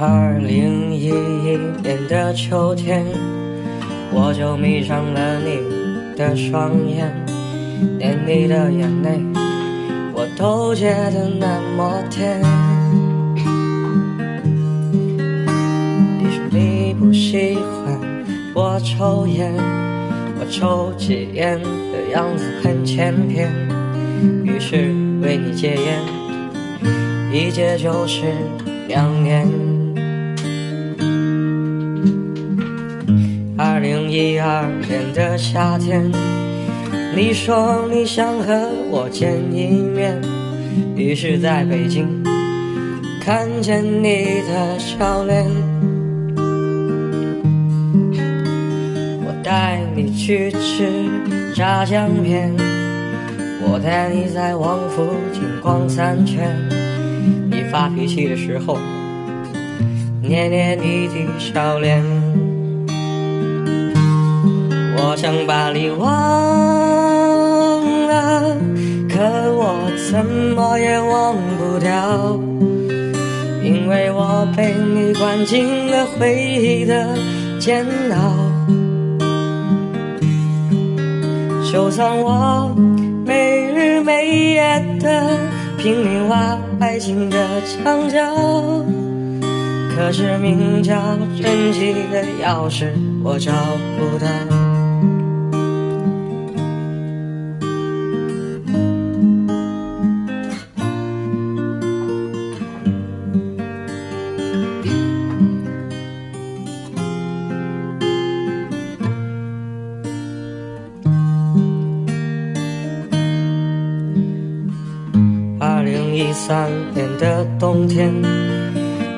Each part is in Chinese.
二零一一年的秋天，我就迷上了你的双眼，连你的眼泪我都觉得那么甜。不喜欢我抽烟，我抽起烟的样子很欠扁，于是为你戒烟，一戒就是两年。二零一二年的夏天，你说你想和我见一面，于是在北京看见你的笑脸。带你去吃炸酱面，我带你在王府井逛三圈。你发脾气的时候，捏捏你的笑脸。我想把你忘了，可我怎么也忘不掉，因为我被你关进了回忆的监牢。就算我没日没夜的拼命挖爱情的墙角，可是名叫珍惜的钥匙我找不到。一三年的冬天，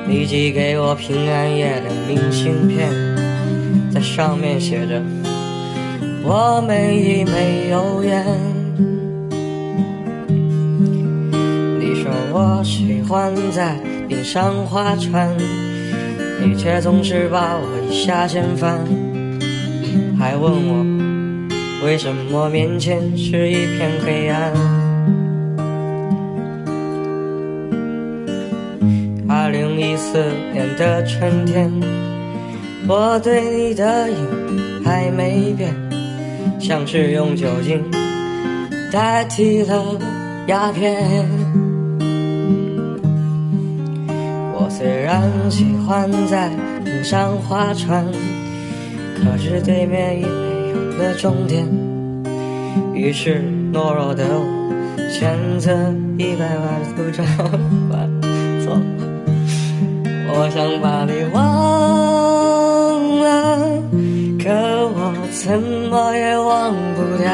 你寄给我平安夜的明信片，在上面写着“我们已没有缘”。你说我喜欢在冰上划船，你却总是把我一下掀翻，还问我为什么面前是一片黑暗。一四年的春天，我对你的瘾还没变，像是用酒精代替了鸦片。我虽然喜欢在冰上划船，可是对面已没有了终点，于是懦弱的我选择一百万赌场错了。我想把你忘了，可我怎么也忘不掉，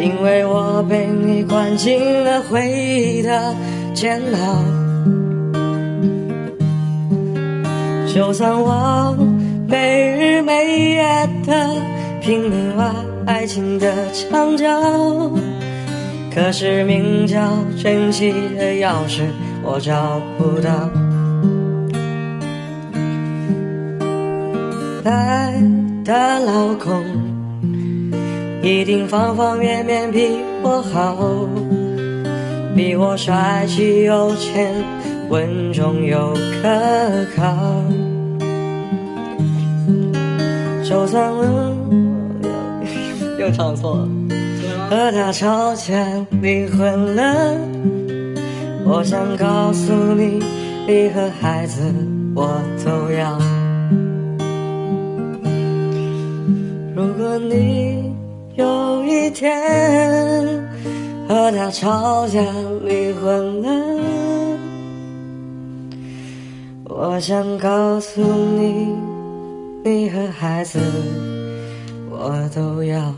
因为我被你关进了回忆的监牢。就算我没日没夜的拼命挖爱情的墙角，可是名叫珍惜的钥匙我找不到。来的老公一定方方面面比我好，比我帅气有钱，稳重又可靠。就算我又唱错了，和他吵架离婚了，我想告诉你，你和孩子我都要。你有一天和他吵架离婚了，我想告诉你，你和孩子我都要。